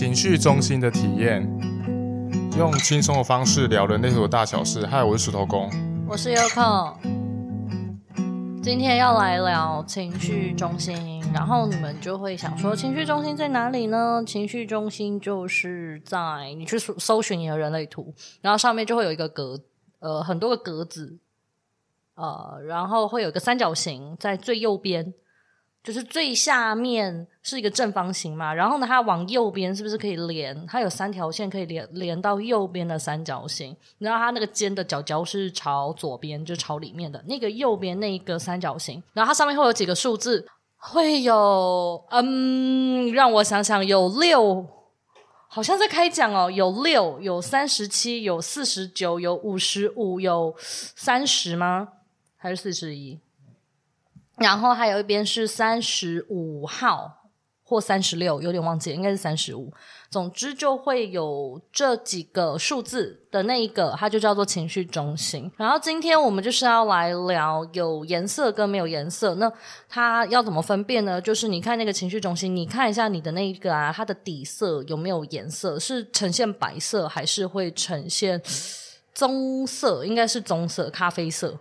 情绪中心的体验，用轻松的方式聊人类图的大小事。嗨，我是石头公，我是 Yoko。今天要来聊情绪中心，然后你们就会想说，情绪中心在哪里呢？情绪中心就是在你去搜搜寻你的人类图，然后上面就会有一个格，呃，很多个格子，呃，然后会有一个三角形在最右边。就是最下面是一个正方形嘛，然后呢，它往右边是不是可以连？它有三条线可以连连到右边的三角形，然后它那个尖的角角是朝左边，就朝里面的那个右边那一个三角形，然后它上面会有几个数字，会有嗯，让我想想，有六，好像在开奖哦，有六，有三十七，有四十九，有五十五，有三十吗？还是四十一？然后还有一边是三十五号或三十六，有点忘记，应该是三十五。总之就会有这几个数字的那一个，它就叫做情绪中心。然后今天我们就是要来聊有颜色跟没有颜色。那它要怎么分辨呢？就是你看那个情绪中心，你看一下你的那一个啊，它的底色有没有颜色？是呈现白色还是会呈现棕色？应该是棕色、咖啡色。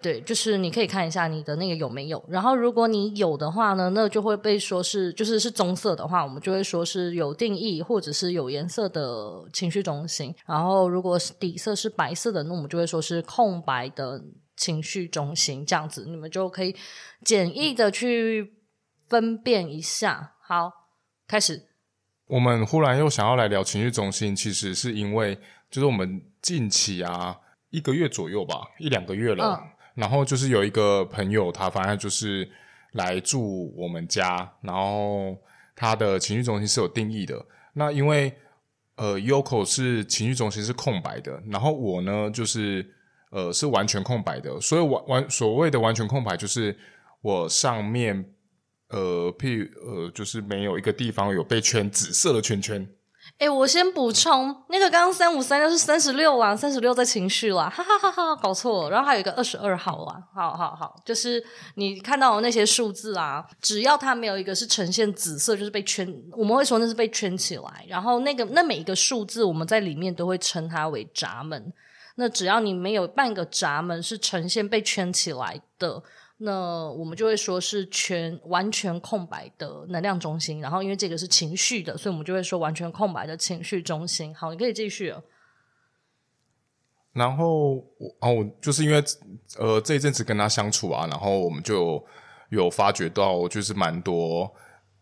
对，就是你可以看一下你的那个有没有，然后如果你有的话呢，那就会被说是就是是棕色的话，我们就会说是有定义或者是有颜色的情绪中心。然后如果是底色是白色的，那我们就会说是空白的情绪中心。这样子你们就可以简易的去分辨一下。好，开始。我们忽然又想要来聊情绪中心，其实是因为就是我们近期啊一个月左右吧，一两个月了。嗯然后就是有一个朋友，他反正就是来住我们家，然后他的情绪中心是有定义的。那因为呃，Yoko 是情绪中心是空白的，然后我呢就是呃是完全空白的。所以完完所谓的完全空白，就是我上面呃譬呃就是没有一个地方有被圈紫色的圈圈。诶，我先补充，那个刚刚三五三六是三十六啊，三十六在情绪啦，哈哈哈哈，搞错了。然后还有一个二十二号啊，好好好，就是你看到那些数字啊，只要它没有一个是呈现紫色，就是被圈，我们会说那是被圈起来。然后那个那每一个数字，我们在里面都会称它为闸门。那只要你没有半个闸门是呈现被圈起来的。那我们就会说是全完全空白的能量中心，然后因为这个是情绪的，所以我们就会说完全空白的情绪中心。好，你可以继续。然后我哦，就是因为呃这一阵子跟他相处啊，然后我们就有发觉到就是蛮多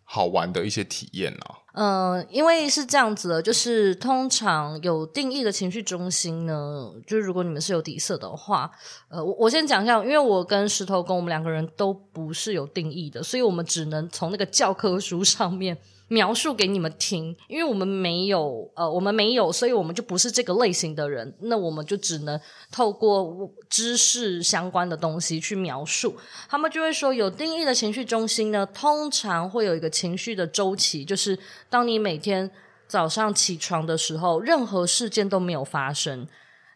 好玩的一些体验啊。嗯、因为是这样子的，就是通常有定义的情绪中心呢，就是如果你们是有底色的话，呃，我我先讲一下，因为我跟石头跟我们两个人都不是有定义的，所以我们只能从那个教科书上面。描述给你们听，因为我们没有，呃，我们没有，所以我们就不是这个类型的人。那我们就只能透过知识相关的东西去描述。他们就会说，有定义的情绪中心呢，通常会有一个情绪的周期，就是当你每天早上起床的时候，任何事件都没有发生。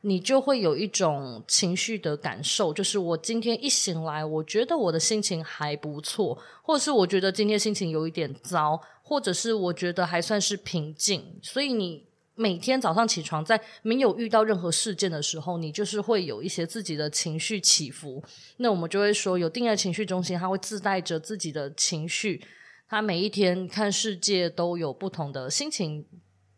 你就会有一种情绪的感受，就是我今天一醒来，我觉得我的心情还不错，或者是我觉得今天心情有一点糟，或者是我觉得还算是平静。所以你每天早上起床，在没有遇到任何事件的时候，你就是会有一些自己的情绪起伏。那我们就会说，有定的情绪中心，它会自带着自己的情绪，它每一天看世界都有不同的心情，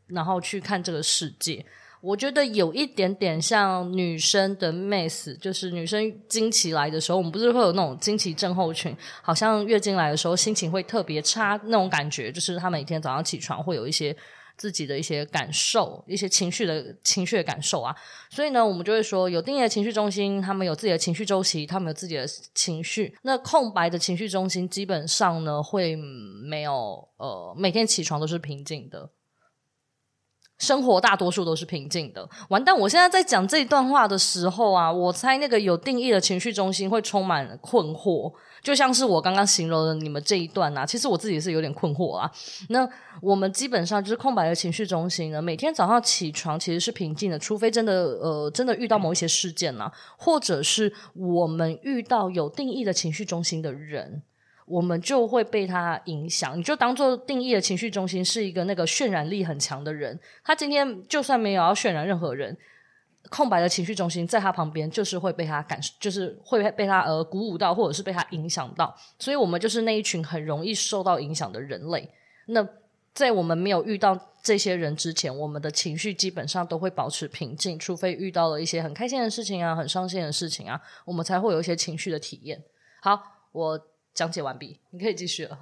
然后去看这个世界。我觉得有一点点像女生的 MES，就是女生经期来的时候，我们不是会有那种经期症候群，好像月经来的时候心情会特别差那种感觉，就是她每天早上起床会有一些自己的一些感受，一些情绪的情绪的感受啊。所以呢，我们就会说有定义的情绪中心，他们有自己的情绪周期，他们有自己的情绪。那空白的情绪中心基本上呢，会没有呃，每天起床都是平静的。生活大多数都是平静的。完蛋！我现在在讲这一段话的时候啊，我猜那个有定义的情绪中心会充满困惑，就像是我刚刚形容的你们这一段啊。其实我自己是有点困惑啊。那我们基本上就是空白的情绪中心呢，每天早上起床其实是平静的，除非真的呃真的遇到某一些事件啊，或者是我们遇到有定义的情绪中心的人。我们就会被他影响。你就当做定义的情绪中心是一个那个渲染力很强的人，他今天就算没有要渲染任何人，空白的情绪中心在他旁边就是会被他感，就是会被他呃鼓舞到，或者是被他影响到。所以我们就是那一群很容易受到影响的人类。那在我们没有遇到这些人之前，我们的情绪基本上都会保持平静，除非遇到了一些很开心的事情啊、很伤心的事情啊，我们才会有一些情绪的体验。好，我讲解完毕，你可以继续了。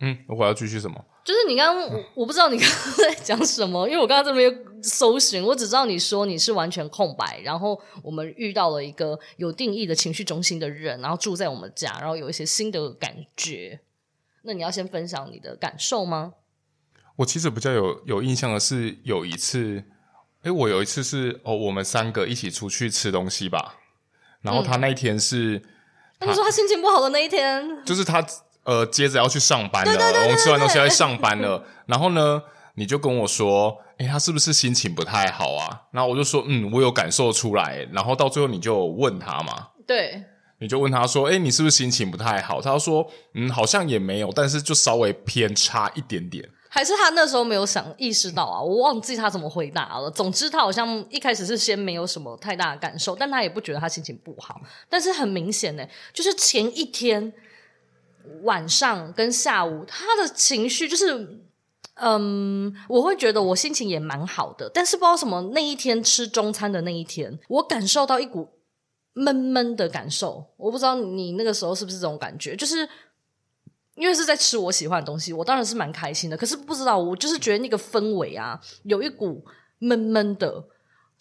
嗯，我要继续什么？就是你刚刚，我我不知道你刚刚在讲什么，因为我刚刚这边搜寻，我只知道你说你是完全空白，然后我们遇到了一个有定义的情绪中心的人，然后住在我们家，然后有一些新的感觉。那你要先分享你的感受吗？我其实比较有有印象的是有一次，哎，我有一次是哦，我们三个一起出去吃东西吧，然后他那一天是，嗯、那你说他心情不好的那一天，就是他呃接着要去上班了，我们吃完东西要去上班了，然后呢，你就跟我说，哎，他是不是心情不太好啊？然后我就说，嗯，我有感受出来，然后到最后你就问他嘛，对。你就问他说：“诶，你是不是心情不太好？”他说：“嗯，好像也没有，但是就稍微偏差一点点。”还是他那时候没有想意识到啊？我忘记他怎么回答了。总之，他好像一开始是先没有什么太大的感受，但他也不觉得他心情不好。但是很明显呢，就是前一天晚上跟下午，他的情绪就是，嗯，我会觉得我心情也蛮好的，但是不知道什么那一天吃中餐的那一天，我感受到一股。闷闷的感受，我不知道你那个时候是不是这种感觉，就是因为是在吃我喜欢的东西，我当然是蛮开心的。可是不知道，我就是觉得那个氛围啊，有一股闷闷的，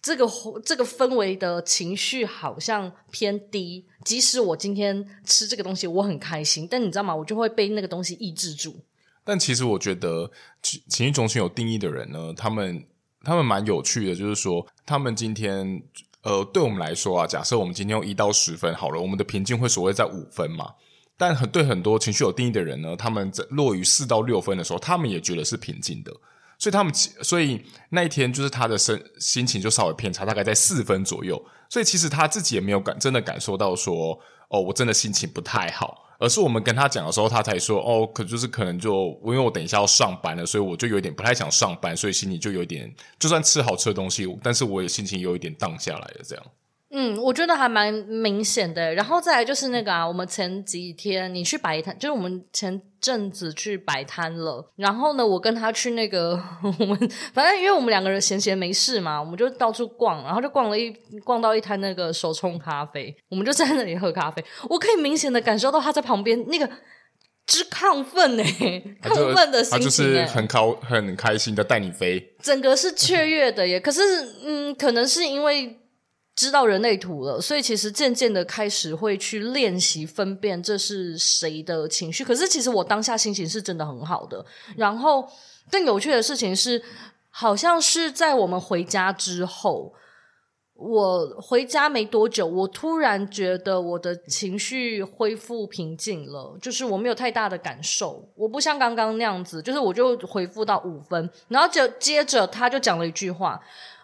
这个这个氛围的情绪好像偏低。即使我今天吃这个东西，我很开心，但你知道吗？我就会被那个东西抑制住。但其实我觉得情情绪中心有定义的人呢，他们他们蛮有趣的，就是说他们今天。呃，对我们来说啊，假设我们今天用一到十分好了，我们的平静会所谓在五分嘛。但很对很多情绪有定义的人呢，他们在落于四到六分的时候，他们也觉得是平静的。所以他们，所以那一天就是他的身心情就稍微偏差，大概在四分左右。所以其实他自己也没有感真的感受到说，哦，我真的心情不太好。而是我们跟他讲的时候，他才说哦，可就是可能就因为我等一下要上班了，所以我就有点不太想上班，所以心里就有点，就算吃好吃的东西，但是我也心情有一点荡下来了，这样。嗯，我觉得还蛮明显的。然后再来就是那个啊，我们前几天你去摆摊，就是我们前阵子去摆摊了。然后呢，我跟他去那个，我们反正因为我们两个人闲闲没事嘛，我们就到处逛，然后就逛了一逛到一摊那个手冲咖啡，我们就在那里喝咖啡。我可以明显的感受到他在旁边那个之亢奋呢，亢奋的心情，他就是很高很开心的带你飞，整个是雀跃的耶。可是嗯，可能是因为。知道人类图了，所以其实渐渐的开始会去练习分辨这是谁的情绪。可是其实我当下心情是真的很好的。然后更有趣的事情是，好像是在我们回家之后，我回家没多久，我突然觉得我的情绪恢复平静了，就是我没有太大的感受，我不像刚刚那样子，就是我就回复到五分，然后就接着他就讲了一句话，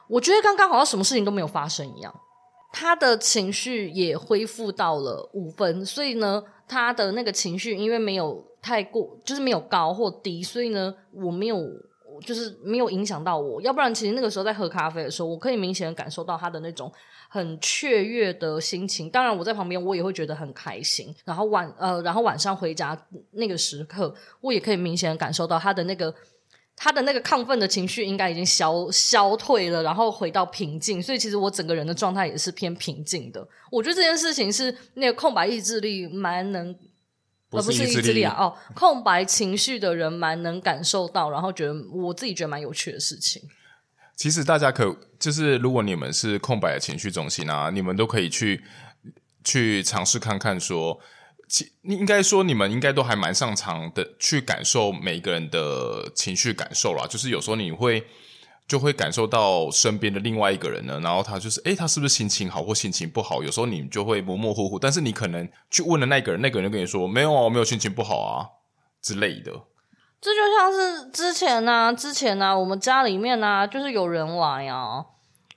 我觉得刚刚好像什么事情都没有发生一样。他的情绪也恢复到了五分，所以呢，他的那个情绪因为没有太过，就是没有高或低，所以呢，我没有，就是没有影响到我。要不然，其实那个时候在喝咖啡的时候，我可以明显的感受到他的那种很雀跃的心情。当然，我在旁边，我也会觉得很开心。然后晚呃，然后晚上回家那个时刻，我也可以明显感受到他的那个。他的那个亢奋的情绪应该已经消消退了，然后回到平静，所以其实我整个人的状态也是偏平静的。我觉得这件事情是那个空白意志力蛮能，而不是意志力啊，哦，空白情绪的人蛮能感受到，然后觉得我自己觉得蛮有趣的事情。其实大家可就是，如果你们是空白的情绪中心啊，你们都可以去去尝试看看说。其你应该说，你们应该都还蛮擅长的去感受每一个人的情绪感受啦。就是有时候你会就会感受到身边的另外一个人呢，然后他就是诶，他是不是心情好或心情不好？有时候你就会模模糊糊，但是你可能去问了那个人，那个人就跟你说没有啊，我没有心情不好啊之类的。这就像是之前呢、之前呢、我们家里面呢、就是有人来啊。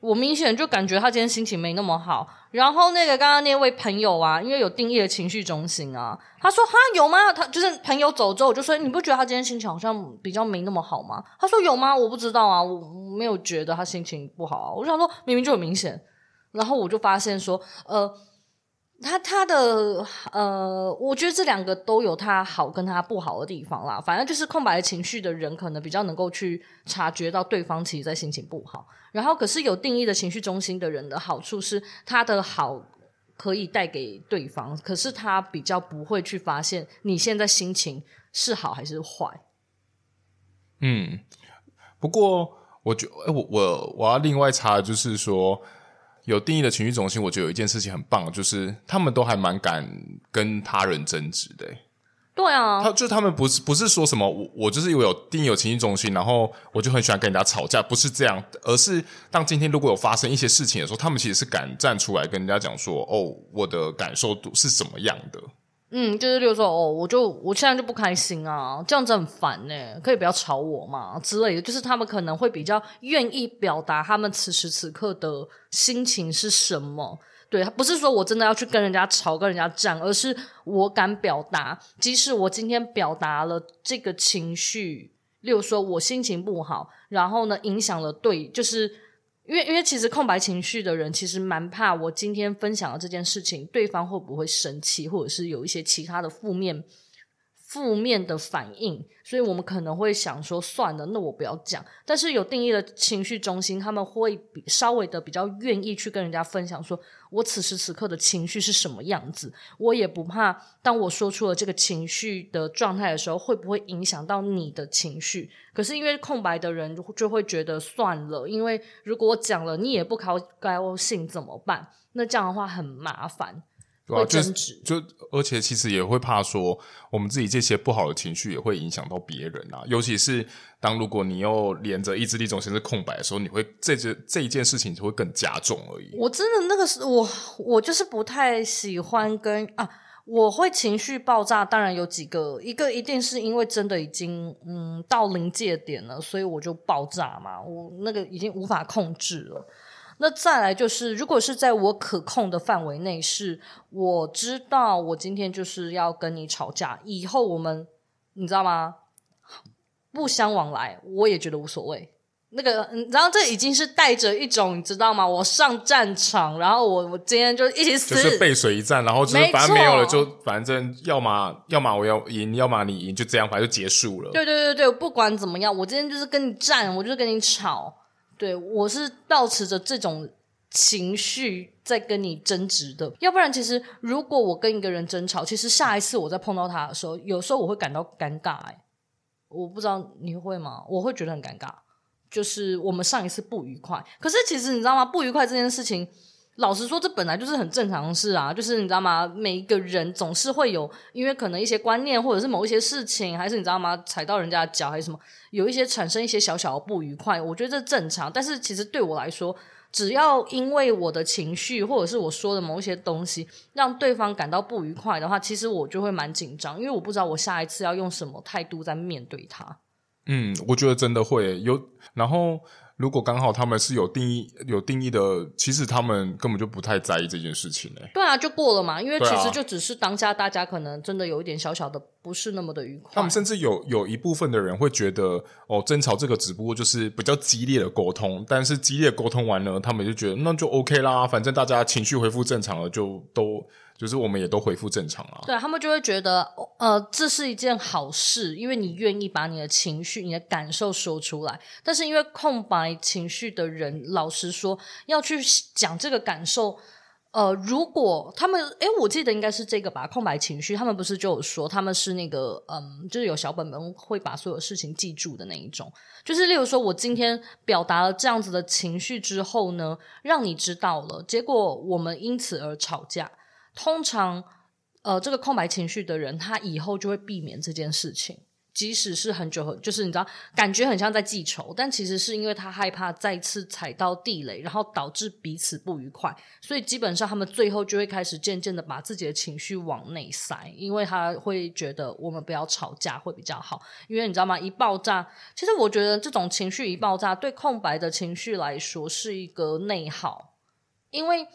我明显就感觉他今天心情没那么好。然后那个刚刚那位朋友啊，因为有定义的情绪中心啊，他说：“哈，有吗？”他就是朋友走之后，我就说：“你不觉得他今天心情好像比较没那么好吗？”他说：“有吗？我不知道啊，我没有觉得他心情不好啊。”我就想说，明明就很明显。然后我就发现说，呃。他他的呃，我觉得这两个都有他好跟他不好的地方啦。反正就是空白的情绪的人，可能比较能够去察觉到对方其实在心情不好。然后，可是有定义的情绪中心的人的好处是，他的好可以带给对方，可是他比较不会去发现你现在心情是好还是坏。嗯，不过我觉得，我我我要另外查，就是说。有定义的情绪中心，我觉得有一件事情很棒，就是他们都还蛮敢跟他人争执的。对啊，他就他们不是不是说什么我我就是因为有定义有情绪中心，然后我就很喜欢跟人家吵架，不是这样，而是当今天如果有发生一些事情的时候，他们其实是敢站出来跟人家讲说，哦，我的感受度是什么样的。嗯，就是例如说，哦，我就我现在就不开心啊，这样子很烦呢，可以不要吵我嘛之类的。就是他们可能会比较愿意表达他们此时此刻的心情是什么。对，不是说我真的要去跟人家吵、跟人家战，而是我敢表达，即使我今天表达了这个情绪，例如说我心情不好，然后呢，影响了对，就是。因为，因为其实空白情绪的人其实蛮怕，我今天分享的这件事情，对方会不会生气，或者是有一些其他的负面。负面的反应，所以我们可能会想说，算了，那我不要讲。但是有定义的情绪中心，他们会比稍微的比较愿意去跟人家分享，说我此时此刻的情绪是什么样子。我也不怕，当我说出了这个情绪的状态的时候，会不会影响到你的情绪？可是因为空白的人就会觉得算了，因为如果我讲了，你也不高高兴怎么办？那这样的话很麻烦。会争执，就而且其实也会怕说，我们自己这些不好的情绪也会影响到别人啊。尤其是当如果你又连着意志力中心是空白的时候，你会这件这一件事情就会更加重而已。我真的那个是我我就是不太喜欢跟啊，我会情绪爆炸。当然有几个，一个一定是因为真的已经嗯到临界点了，所以我就爆炸嘛。我那个已经无法控制了。那再来就是，如果是在我可控的范围内，是我知道我今天就是要跟你吵架，以后我们你知道吗？不相往来，我也觉得无所谓。那个，然后这已经是带着一种你知道吗？我上战场，然后我我今天就一起死，就是背水一战，然后就是反正没有了，就反正要么要么我要赢，要么你赢，就这样，反正就结束了。对对对对，不管怎么样，我今天就是跟你战，我就是跟你吵。对，我是保持着这种情绪在跟你争执的，要不然其实如果我跟一个人争吵，其实下一次我再碰到他的时候，有时候我会感到尴尬。哎，我不知道你会吗？我会觉得很尴尬，就是我们上一次不愉快，可是其实你知道吗？不愉快这件事情。老实说，这本来就是很正常的事啊，就是你知道吗？每一个人总是会有，因为可能一些观念，或者是某一些事情，还是你知道吗？踩到人家的脚还是什么，有一些产生一些小小的不愉快，我觉得这正常。但是其实对我来说，只要因为我的情绪，或者是我说的某一些东西，让对方感到不愉快的话，其实我就会蛮紧张，因为我不知道我下一次要用什么态度在面对他。嗯，我觉得真的会有，然后。如果刚好他们是有定义、有定义的，其实他们根本就不太在意这件事情嘞。对啊，就过了嘛，因为其实就只是当下大家可能真的有一点小小的不是那么的愉快。他们甚至有有一部分的人会觉得，哦，争吵这个只不过就是比较激烈的沟通，但是激烈的沟通完了，他们就觉得那就 OK 啦，反正大家情绪恢复正常了，就都。就是我们也都恢复正常了，对，他们就会觉得，呃，这是一件好事，因为你愿意把你的情绪、你的感受说出来。但是因为空白情绪的人，老实说，要去讲这个感受，呃，如果他们，诶，我记得应该是这个吧，空白情绪，他们不是就有说他们是那个，嗯，就是有小本本会把所有事情记住的那一种。就是例如说，我今天表达了这样子的情绪之后呢，让你知道了，结果我们因此而吵架。通常，呃，这个空白情绪的人，他以后就会避免这件事情。即使是很久很，就是你知道，感觉很像在记仇，但其实是因为他害怕再次踩到地雷，然后导致彼此不愉快，所以基本上他们最后就会开始渐渐的把自己的情绪往内塞，因为他会觉得我们不要吵架会比较好，因为你知道吗？一爆炸，其实我觉得这种情绪一爆炸，对空白的情绪来说是一个内耗，因为。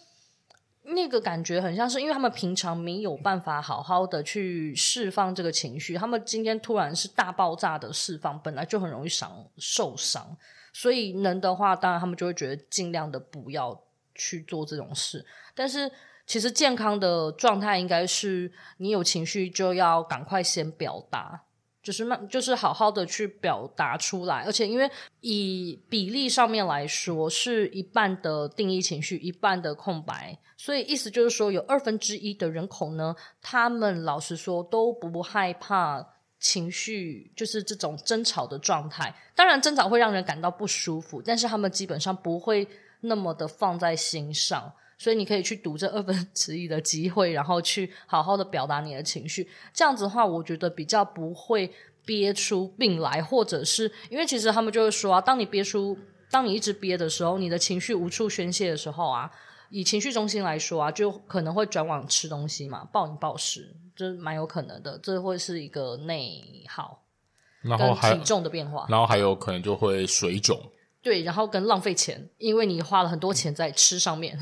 那个感觉很像是，因为他们平常没有办法好好的去释放这个情绪，他们今天突然是大爆炸的释放，本来就很容易伤受伤，所以能的话，当然他们就会觉得尽量的不要去做这种事。但是其实健康的状态应该是，你有情绪就要赶快先表达。就是慢，就是好好的去表达出来，而且因为以比例上面来说，是一半的定义情绪，一半的空白，所以意思就是说，有二分之一的人口呢，他们老实说都不害怕情绪，就是这种争吵的状态。当然，争吵会让人感到不舒服，但是他们基本上不会那么的放在心上。所以你可以去读这二分之一的机会，然后去好好的表达你的情绪。这样子的话，我觉得比较不会憋出病来，或者是因为其实他们就会说啊，当你憋出，当你一直憋的时候，你的情绪无处宣泄的时候啊，以情绪中心来说啊，就可能会转往吃东西嘛，暴饮暴食，这蛮有可能的，这会是一个内耗，然后体重的变化，然后还有可能就会水肿。对，然后跟浪费钱，因为你花了很多钱在吃上面。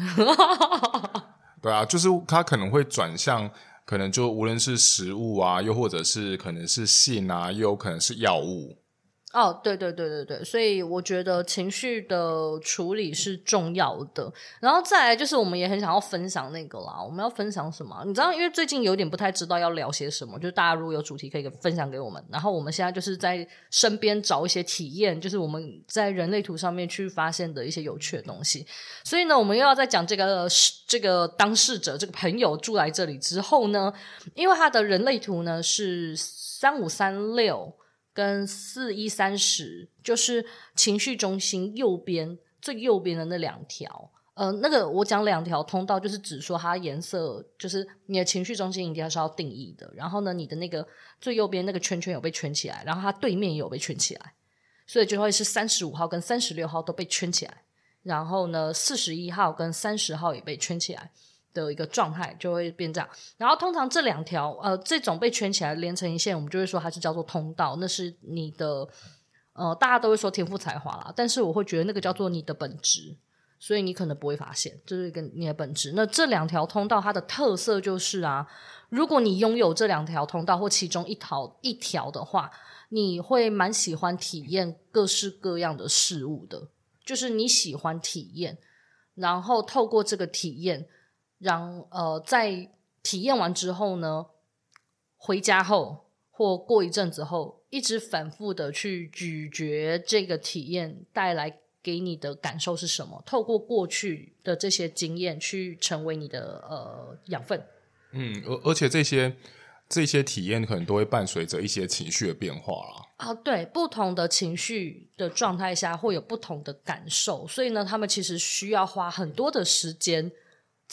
对啊，就是他可能会转向，可能就无论是食物啊，又或者是可能是性啊，又有可能是药物。哦，对对对对对，所以我觉得情绪的处理是重要的。然后再来就是，我们也很想要分享那个啦。我们要分享什么？你知道，因为最近有点不太知道要聊些什么，就是大家如果有主题可以分享给我们。然后我们现在就是在身边找一些体验，就是我们在人类图上面去发现的一些有趣的东西。所以呢，我们又要再讲这个这个当事者这个朋友住来这里之后呢，因为他的人类图呢是三五三六。跟四一三十就是情绪中心右边最右边的那两条，呃，那个我讲两条通道，就是指说它颜色，就是你的情绪中心一定要是要定义的。然后呢，你的那个最右边那个圈圈有被圈起来，然后它对面也有被圈起来，所以就会是三十五号跟三十六号都被圈起来。然后呢，四十一号跟三十号也被圈起来。的一个状态就会变这样，然后通常这两条呃这种被圈起来连成一线，我们就会说它是叫做通道，那是你的呃大家都会说天赋才华啦，但是我会觉得那个叫做你的本质，所以你可能不会发现这，就是一个你的本质。那这两条通道它的特色就是啊，如果你拥有这两条通道或其中一条一条的话，你会蛮喜欢体验各式各样的事物的，就是你喜欢体验，然后透过这个体验。让呃，在体验完之后呢，回家后或过一阵子后，一直反复的去咀嚼这个体验带来给你的感受是什么？透过过去的这些经验去成为你的呃养分。嗯，而而且这些这些体验可能都会伴随着一些情绪的变化啦。啊，对，不同的情绪的状态下会有不同的感受，所以呢，他们其实需要花很多的时间。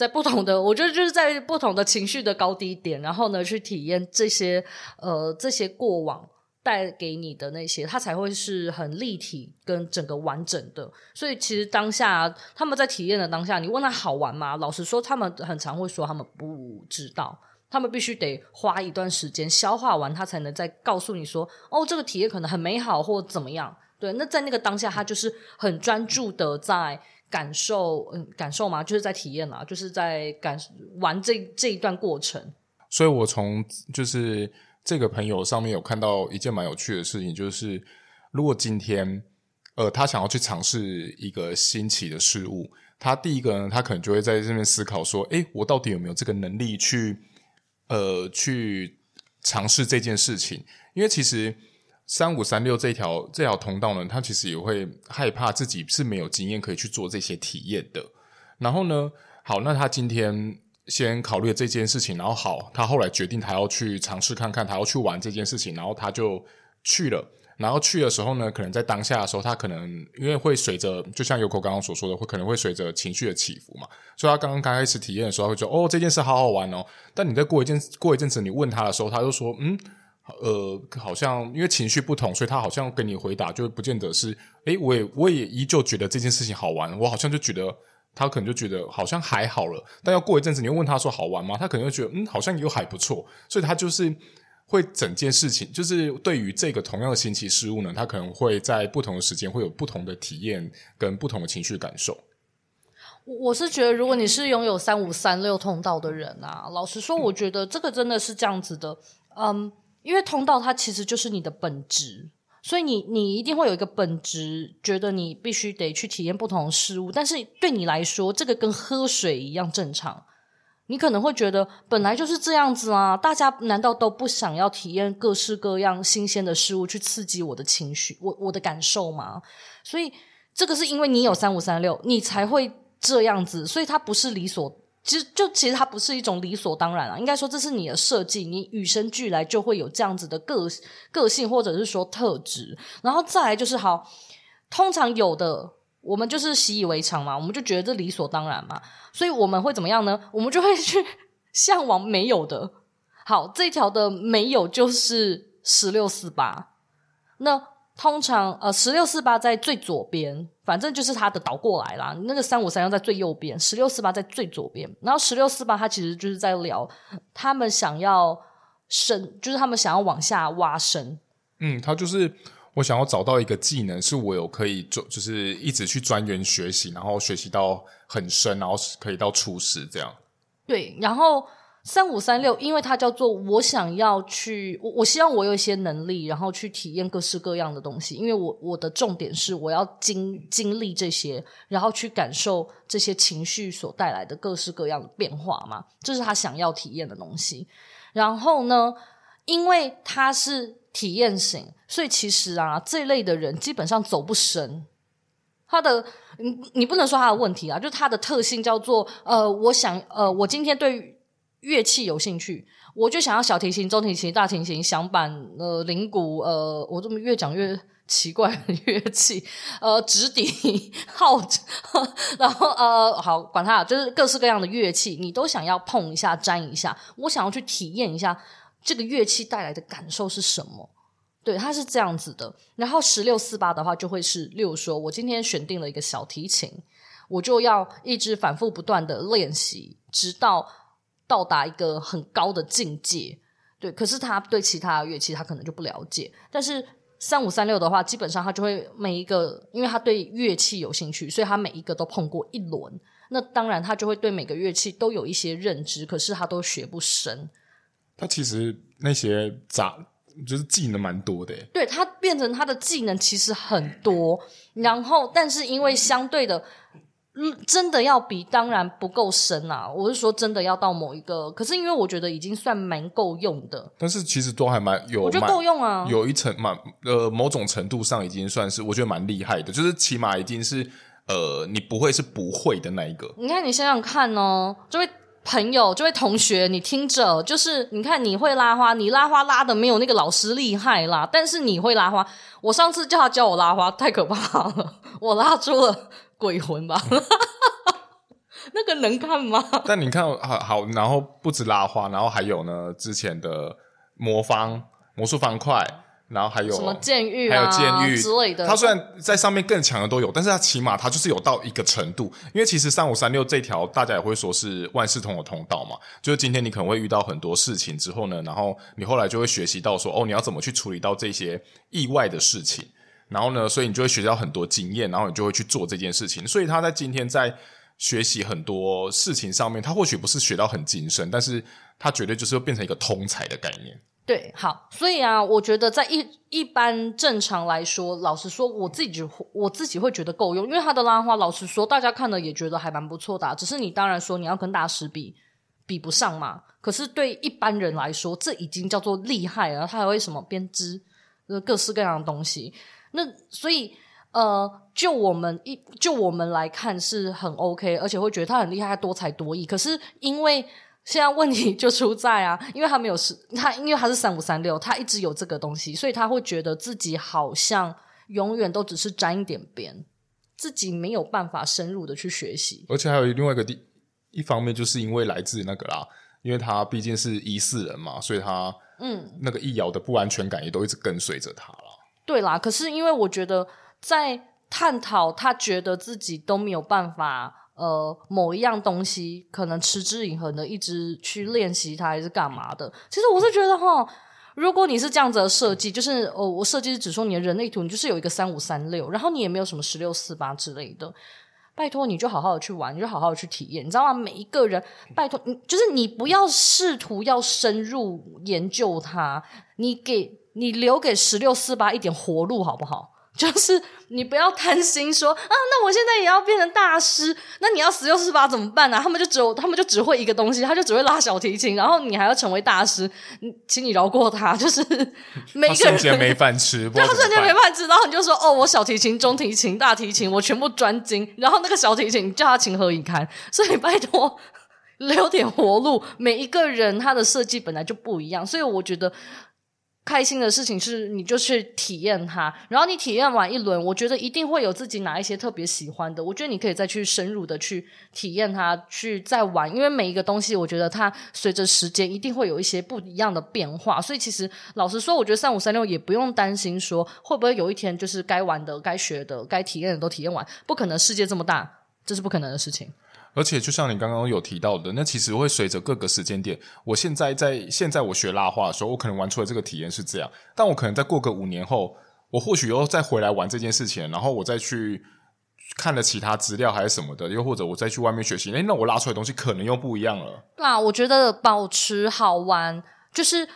在不同的，我觉得就是在不同的情绪的高低点，然后呢，去体验这些呃这些过往带给你的那些，它才会是很立体跟整个完整的。所以其实当下他们在体验的当下，你问他好玩吗？老实说，他们很常会说他们不知道，他们必须得花一段时间消化完，他才能再告诉你说，哦，这个体验可能很美好或怎么样。对，那在那个当下，他就是很专注的在。感受，嗯，感受嘛，就是在体验啦，就是在感玩这这一段过程。所以我从就是这个朋友上面有看到一件蛮有趣的事情，就是如果今天呃他想要去尝试一个新奇的事物，他第一个呢，他可能就会在这边思考说，诶，我到底有没有这个能力去呃去尝试这件事情？因为其实。三五三六这条这条通道呢，他其实也会害怕自己是没有经验可以去做这些体验的。然后呢，好，那他今天先考虑这件事情，然后好，他后来决定他要去尝试看看，他要去玩这件事情，然后他就去了。然后去的时候呢，可能在当下的时候，他可能因为会随着，就像 Yoko 刚刚所说的，会可能会随着情绪的起伏嘛，所以他刚刚刚开始体验的时候，他会觉得哦，这件事好好玩哦。但你再过一阵过一阵子，你问他的时候，他就说嗯。呃，好像因为情绪不同，所以他好像跟你回答就不见得是，诶，我也我也依旧觉得这件事情好玩，我好像就觉得他可能就觉得好像还好了，但要过一阵子，你又问他说好玩吗？他可能就觉得嗯，好像又还不错，所以他就是会整件事情，就是对于这个同样的新奇事物呢，他可能会在不同的时间会有不同的体验跟不同的情绪感受。我是觉得，如果你是拥有三五三六通道的人啊，老实说，我觉得这个真的是这样子的，嗯，因为通道它其实就是你的本质，所以你你一定会有一个本质，觉得你必须得去体验不同的事物，但是对你来说，这个跟喝水一样正常。你可能会觉得本来就是这样子啊，大家难道都不想要体验各式各样新鲜的事物，去刺激我的情绪，我我的感受吗？所以这个是因为你有三五三六，你才会。这样子，所以它不是理所，其实就其实它不是一种理所当然啊。应该说这是你的设计，你与生俱来就会有这样子的个个性，或者是说特质。然后再来就是好，通常有的我们就是习以为常嘛，我们就觉得这理所当然嘛，所以我们会怎么样呢？我们就会去 向往没有的。好，这条的没有就是十六四八，那。通常呃，十六四八在最左边，反正就是它的倒过来啦。那个三五三幺在最右边，十六四八在最左边。然后十六四八它其实就是在聊他们想要深，就是他们想要往下挖深。嗯，他就是我想要找到一个技能，是我有可以做，就是一直去钻研学习，然后学习到很深，然后可以到初始这样。对，然后。三五三六，因为它叫做我想要去，我我希望我有一些能力，然后去体验各式各样的东西。因为我我的重点是我要经经历这些，然后去感受这些情绪所带来的各式各样的变化嘛，这是他想要体验的东西。然后呢，因为他是体验型，所以其实啊，这类的人基本上走不深。他的你你不能说他的问题啊，就是他的特性叫做呃，我想呃，我今天对。乐器有兴趣，我就想要小提琴、中提琴、大提琴、响板、呃，铃鼓，呃，我这么越讲越奇怪的乐器，呃，直笛、号子，然后呃，好，管它，就是各式各样的乐器，你都想要碰一下、沾一下，我想要去体验一下这个乐器带来的感受是什么？对，它是这样子的。然后十六四八的话，就会是，六说我今天选定了一个小提琴，我就要一直反复不断的练习，直到。到达一个很高的境界，对，可是他对其他的乐器他可能就不了解。但是三五三六的话，基本上他就会每一个，因为他对乐器有兴趣，所以他每一个都碰过一轮。那当然他就会对每个乐器都有一些认知，可是他都学不深。他其实那些杂就是技能蛮多的，对，他变成他的技能其实很多，然后但是因为相对的。嗯，真的要比当然不够深啊！我是说，真的要到某一个，可是因为我觉得已经算蛮够用的。但是其实都还蛮有，我觉得够用啊。有一层蛮呃，某种程度上已经算是我觉得蛮厉害的，就是起码已经是呃，你不会是不会的那一个。你看，你想想看哦，这位朋友，这位同学，你听着，就是你看你会拉花，你拉花拉的没有那个老师厉害啦，但是你会拉花。我上次叫他教我拉花，太可怕了，我拉出了。鬼魂吧，那个能看吗？但你看，好好，然后不止拉花，然后还有呢，之前的魔方魔术方块，然后还有什么监狱啊，还有监狱之类的。它虽然在上面更强的都有，但是它起码它就是有到一个程度。因为其实三五三六这条大家也会说是万事通的通道嘛，就是今天你可能会遇到很多事情之后呢，然后你后来就会学习到说，哦，你要怎么去处理到这些意外的事情。然后呢，所以你就会学到很多经验，然后你就会去做这件事情。所以他在今天在学习很多事情上面，他或许不是学到很精深，但是他绝对就是会变成一个通才的概念。对，好，所以啊，我觉得在一一般正常来说，老实说，我自己就我自己会觉得够用，因为他的拉花，老实说，大家看了也觉得还蛮不错的。只是你当然说你要跟大师比，比不上嘛。可是对一般人来说，这已经叫做厉害了。他还会什么编织，各式各样的东西。那所以，呃，就我们一就我们来看是很 OK，而且会觉得他很厉害，他多才多艺。可是因为现在问题就出在啊，因为他没有是，他因为他是三五三六，他一直有这个东西，所以他会觉得自己好像永远都只是沾一点边，自己没有办法深入的去学习。而且还有另外一个地一方面，就是因为来自那个啦，因为他毕竟是疑似人嘛，所以他。嗯，那个易遥的不安全感也都一直跟随着他了。对啦，可是因为我觉得在探讨他觉得自己都没有办法。呃，某一样东西可能持之以恒的一直去练习它，还是干嘛的？其实我是觉得哈，如果你是这样子的设计，就是哦，我设计是只说你的人类图，你就是有一个三五三六，然后你也没有什么十六四八之类的，拜托你就好好的去玩，你就好好的去体验，你知道吗？每一个人，拜托你，就是你不要试图要深入研究它，你给你留给十六四八一点活路好不好？就是你不要贪心说啊，那我现在也要变成大师，那你要十六十八怎么办呢、啊？他们就只有他们就只会一个东西，他就只会拉小提琴，然后你还要成为大师，请你饶过他。就是 每个人瞬间没饭吃，对，他瞬间没饭吃，然后你就说哦，我小提琴、中提琴、大提琴我全部专精，然后那个小提琴你叫他情何以堪？所以拜托留点活路，每一个人他的设计本来就不一样，所以我觉得。开心的事情是，你就去体验它，然后你体验完一轮，我觉得一定会有自己哪一些特别喜欢的。我觉得你可以再去深入的去体验它，去再玩，因为每一个东西，我觉得它随着时间一定会有一些不一样的变化。所以其实老实说，我觉得三五三六也不用担心说会不会有一天就是该玩的、该学的、该体验的都体验完，不可能，世界这么大，这是不可能的事情。而且，就像你刚刚有提到的，那其实会随着各个时间点。我现在在现在我学拉花的时候，我可能玩出来这个体验是这样，但我可能再过个五年后，我或许又再回来玩这件事情，然后我再去看了其他资料还是什么的，又或者我再去外面学习，诶，那我拉出来的东西可能又不一样了。那我觉得保持好玩，就是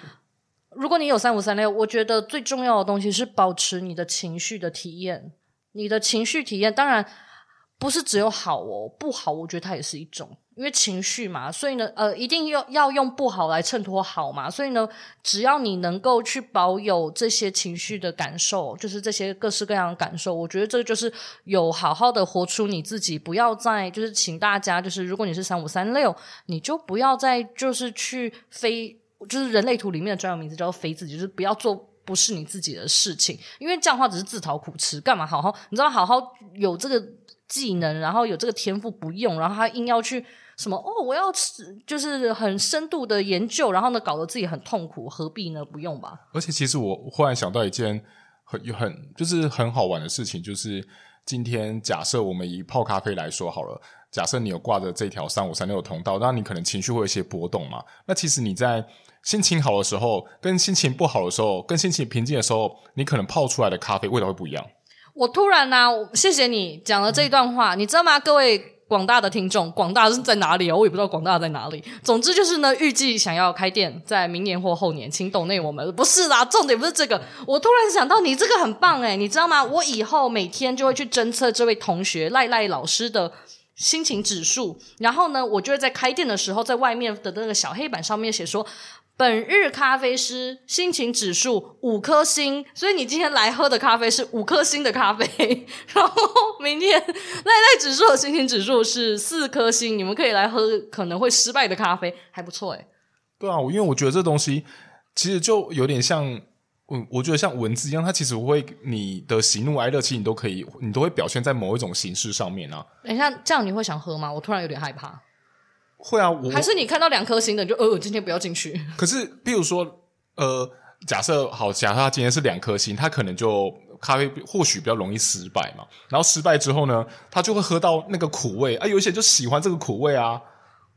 如果你有三五三六，我觉得最重要的东西是保持你的情绪的体验，你的情绪体验，当然。不是只有好哦，不好，我觉得它也是一种，因为情绪嘛，所以呢，呃，一定要要用不好来衬托好嘛，所以呢，只要你能够去保有这些情绪的感受，就是这些各式各样的感受，我觉得这就是有好好的活出你自己，不要再就是请大家就是，如果你是三五三六，你就不要再就是去飞，就是人类图里面的专有名字叫做飞自己，就是不要做不是你自己的事情，因为这样的话只是自讨苦吃，干嘛好好，你知道好好有这个。技能，然后有这个天赋不用，然后他硬要去什么哦，我要就是很深度的研究，然后呢搞得自己很痛苦，何必呢？不用吧。而且其实我忽然想到一件很很就是很好玩的事情，就是今天假设我们以泡咖啡来说好了，假设你有挂着这条三五三六的通道，那你可能情绪会有一些波动嘛。那其实你在心情好的时候，跟心情不好的时候，跟心情平静的时候，你可能泡出来的咖啡味道会不一样。我突然呢、啊，谢谢你讲了这一段话，你知道吗？各位广大的听众，广大是在哪里啊？我也不知道广大在哪里。总之就是呢，预计想要开店，在明年或后年，请懂内我们。不是啦，重点不是这个。我突然想到，你这个很棒诶，你知道吗？我以后每天就会去侦测这位同学赖赖老师的心情指数，然后呢，我就会在开店的时候，在外面的那个小黑板上面写说。本日咖啡师心情指数五颗星，所以你今天来喝的咖啡是五颗星的咖啡。然后明天赖赖指数的心情指数是四颗星，你们可以来喝可能会失败的咖啡，还不错诶。对啊，因为我觉得这东西其实就有点像，我我觉得像文字一样，它其实会你的喜怒哀乐，其实你都可以，你都会表现在某一种形式上面啊。等一下，这样你会想喝吗？我突然有点害怕。会啊，我还是你看到两颗星的就呃，今天不要进去。可是，比如说，呃，假设好，假设他今天是两颗星，他可能就咖啡或许比较容易失败嘛。然后失败之后呢，他就会喝到那个苦味啊。有一些就喜欢这个苦味啊。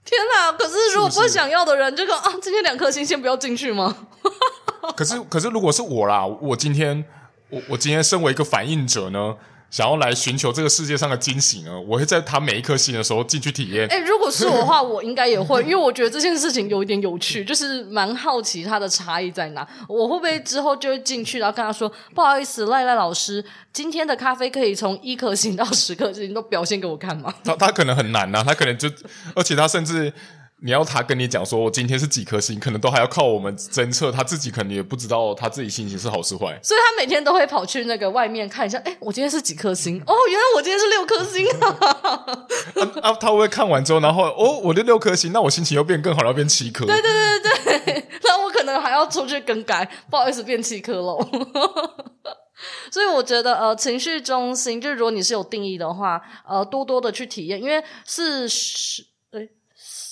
天哪！可是如果不想要的人，这个啊，今天两颗星先不要进去吗？可是，可是如果是我啦，我今天我我今天身为一个反应者呢？想要来寻求这个世界上的惊喜呢？我会在他每一颗星的时候进去体验。哎、欸，如果是我的话，我应该也会，因为我觉得这件事情有一点有趣，就是蛮好奇它的差异在哪。我会不会之后就会进去，然后跟他说：“不好意思，赖赖老师，今天的咖啡可以从一颗星到十颗星都表现给我看吗？”他他可能很难呐、啊，他可能就，而且他甚至。你要他跟你讲说，我今天是几颗星，可能都还要靠我们侦测，他自己可能也不知道他自己心情是好是坏。所以他每天都会跑去那个外面看一下，哎，我今天是几颗星？哦，原来我今天是六颗星啊！啊，他会看完之后，然后哦，我的六颗星，那我心情又变更好，要变七颗。对对对对，那我可能还要出去更改，不好意思，变七颗喽。所以我觉得，呃，情绪中心，就是如果你是有定义的话，呃，多多的去体验，因为是是。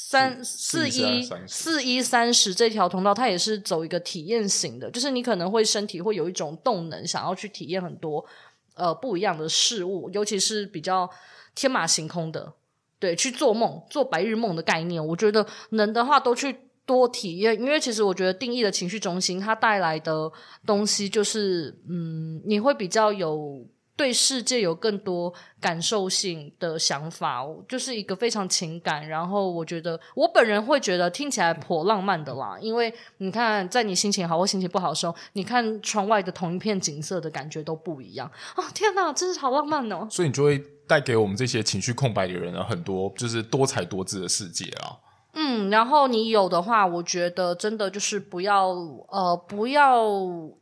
三四一四一三十这条通道，它也是走一个体验型的，就是你可能会身体会有一种动能，想要去体验很多呃不一样的事物，尤其是比较天马行空的，对，去做梦、做白日梦的概念，我觉得能的话都去多体验，因为其实我觉得定义的情绪中心它带来的东西就是，嗯，你会比较有。对世界有更多感受性的想法，就是一个非常情感。然后我觉得，我本人会觉得听起来颇浪漫的啦。因为你看，在你心情好或心情不好的时候，你看窗外的同一片景色的感觉都不一样。哦，天哪，真是好浪漫哦！所以你就会带给我们这些情绪空白的人，很多就是多彩多姿的世界啊。嗯，然后你有的话，我觉得真的就是不要呃，不要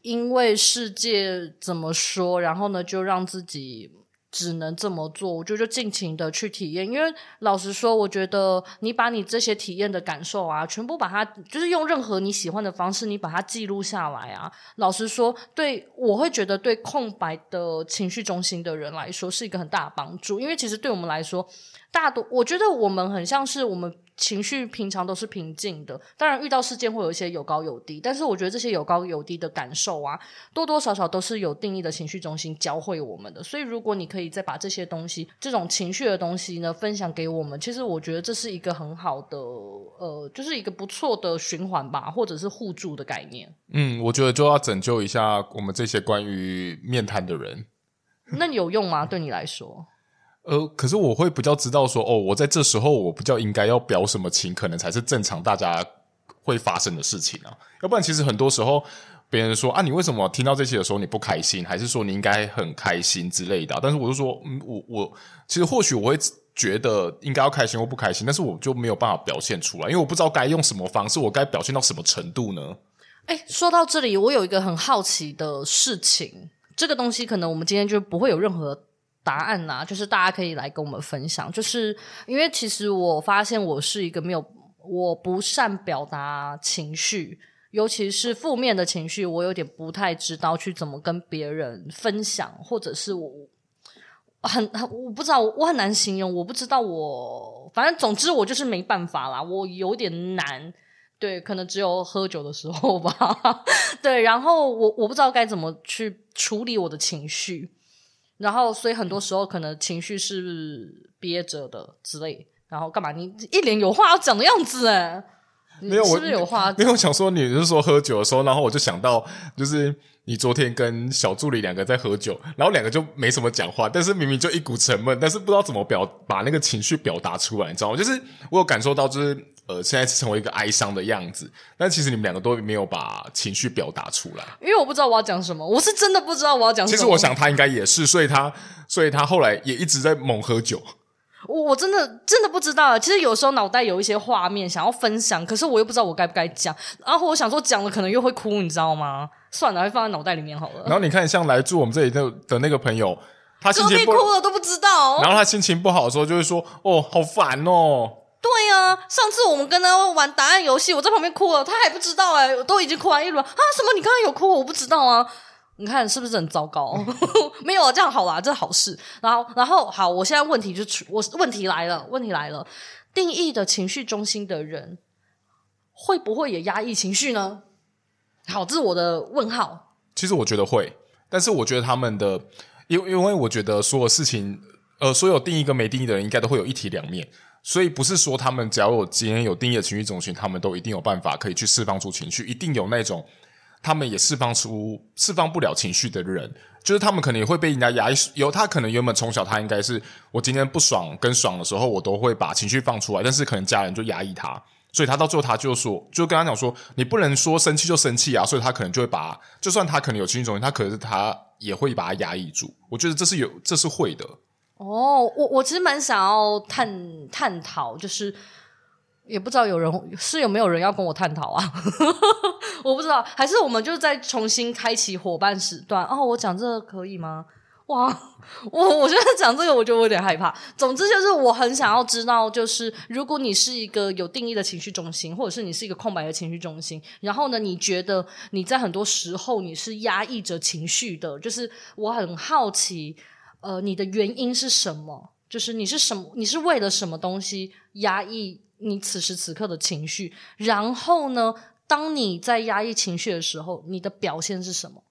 因为世界怎么说，然后呢，就让自己只能这么做。我觉得就尽情的去体验，因为老实说，我觉得你把你这些体验的感受啊，全部把它就是用任何你喜欢的方式，你把它记录下来啊。老实说，对，我会觉得对空白的情绪中心的人来说是一个很大的帮助，因为其实对我们来说，大多我觉得我们很像是我们。情绪平常都是平静的，当然遇到事件会有一些有高有低，但是我觉得这些有高有低的感受啊，多多少少都是有定义的情绪中心教会我们的。所以如果你可以再把这些东西，这种情绪的东西呢，分享给我们，其实我觉得这是一个很好的，呃，就是一个不错的循环吧，或者是互助的概念。嗯，我觉得就要拯救一下我们这些关于面谈的人。那你有用吗？对你来说？呃，可是我会比较知道说，哦，我在这时候我比较应该要表什么情，可能才是正常大家会发生的事情啊。要不然，其实很多时候别人说啊，你为什么听到这些的时候你不开心，还是说你应该很开心之类的？但是我就说，嗯，我我其实或许我会觉得应该要开心或不开心，但是我就没有办法表现出来，因为我不知道该用什么方式，我该表现到什么程度呢？诶，说到这里，我有一个很好奇的事情，这个东西可能我们今天就不会有任何。答案呐、就是大家可以来跟我们分享。就是因为其实我发现我是一个没有，我不善表达情绪，尤其是负面的情绪，我有点不太知道去怎么跟别人分享，或者是我很很我不知道，我很难形容，我不知道我反正总之我就是没办法啦，我有点难，对，可能只有喝酒的时候吧，对，然后我我不知道该怎么去处理我的情绪。然后，所以很多时候可能情绪是憋着的之类。然后干嘛？你一脸有话要讲的样子哎，没有，是不是有话？没有想说，你是说喝酒的时候，然后我就想到，就是你昨天跟小助理两个在喝酒，然后两个就没什么讲话，但是明明就一股沉闷，但是不知道怎么表把那个情绪表达出来，你知道吗？就是我有感受到，就是。呃，现在是成为一个哀伤的样子，但其实你们两个都没有把情绪表达出来，因为我不知道我要讲什么，我是真的不知道我要讲什么。其实我想他应该也是，所以他，所以他后来也一直在猛喝酒。我我真的真的不知道，其实有时候脑袋有一些画面想要分享，可是我又不知道我该不该讲，然后我想说讲了可能又会哭，你知道吗？算了，还放在脑袋里面好了。然后你看，像来住我们这里的的那个朋友，他心情不哭了都不知道，然后他心情不好的时候就会说：“哦，好烦哦。”对呀、啊，上次我们跟他玩答案游戏，我在旁边哭了，他还不知道哎，我都已经哭完一轮啊！什么？你刚刚有哭？我不知道啊！你看是不是很糟糕？没有啊，这样好啦，这是好事。然后，然后好，我现在问题就出，我问题来了，问题来了，定义的情绪中心的人会不会也压抑情绪呢？好，这是我的问号。其实我觉得会，但是我觉得他们的，因因为我觉得所有事情，呃，所有定义跟没定义的人应该都会有一体两面。所以不是说他们只要有今天有定义的情绪中心，他们都一定有办法可以去释放出情绪，一定有那种他们也释放出释放不了情绪的人，就是他们可能也会被人家压抑。有他可能原本从小他应该是我今天不爽跟爽的时候，我都会把情绪放出来，但是可能家人就压抑他，所以他到最后他就说，就跟他讲说，你不能说生气就生气啊，所以他可能就会把，就算他可能有情绪中心，他可是他也会把它压抑住。我觉得这是有，这是会的。哦，我我其实蛮想要探探讨，就是也不知道有人是有没有人要跟我探讨啊？我不知道，还是我们就再重新开启伙伴时段哦？我讲这个可以吗？哇，我我觉得讲这个我就有点害怕。总之就是我很想要知道，就是如果你是一个有定义的情绪中心，或者是你是一个空白的情绪中心，然后呢，你觉得你在很多时候你是压抑着情绪的，就是我很好奇。呃，你的原因是什么？就是你是什么？你是为了什么东西压抑你此时此刻的情绪，然后呢，当你在压抑情绪的时候，你的表现是什么？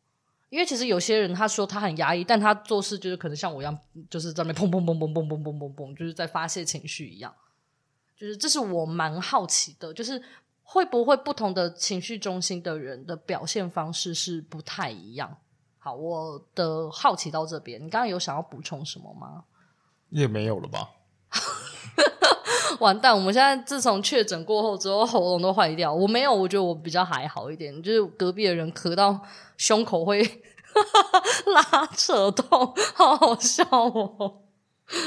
因为其实有些人他说他很压抑，但他做事就是可能像我一样，就是在那砰砰砰砰砰砰砰砰砰，就是在发泄情绪一样。就是这是我蛮好奇的，就是会不会不同的情绪中心的人的表现方式是不太一样？好，我的好奇到这边，你刚刚有想要补充什么吗？也没有了吧。完蛋！我们现在自从确诊过后之后，喉咙都坏掉。我没有，我觉得我比较还好一点。就是隔壁的人咳到胸口会 拉扯痛，好好笑哦。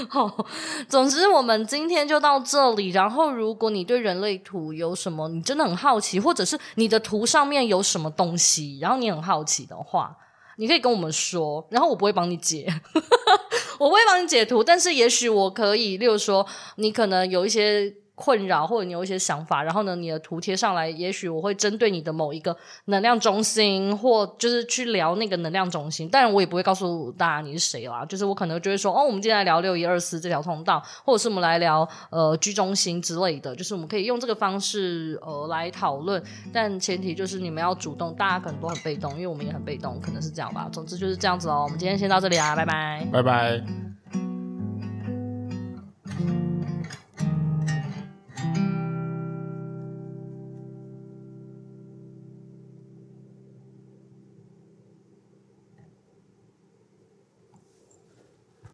好，总之我们今天就到这里。然后，如果你对人类图有什么，你真的很好奇，或者是你的图上面有什么东西，然后你很好奇的话，你可以跟我们说。然后我不会帮你解。我不会帮你解图，但是也许我可以，例如说，你可能有一些困扰，或者你有一些想法，然后呢，你的图贴上来，也许我会针对你的某一个能量中心，或就是去聊那个能量中心。当然，我也不会告诉大家你是谁啦，就是我可能就会说，哦，我们今天来聊六一二四这条通道，或者是我们来聊呃居中心之类的，就是我们可以用这个方式呃来讨论。但前提就是你们要主动，大家可能都很被动，因为我们也很被动，可能是这样吧。总之就是这样子哦。我们今天先到这里啊，拜拜，拜拜。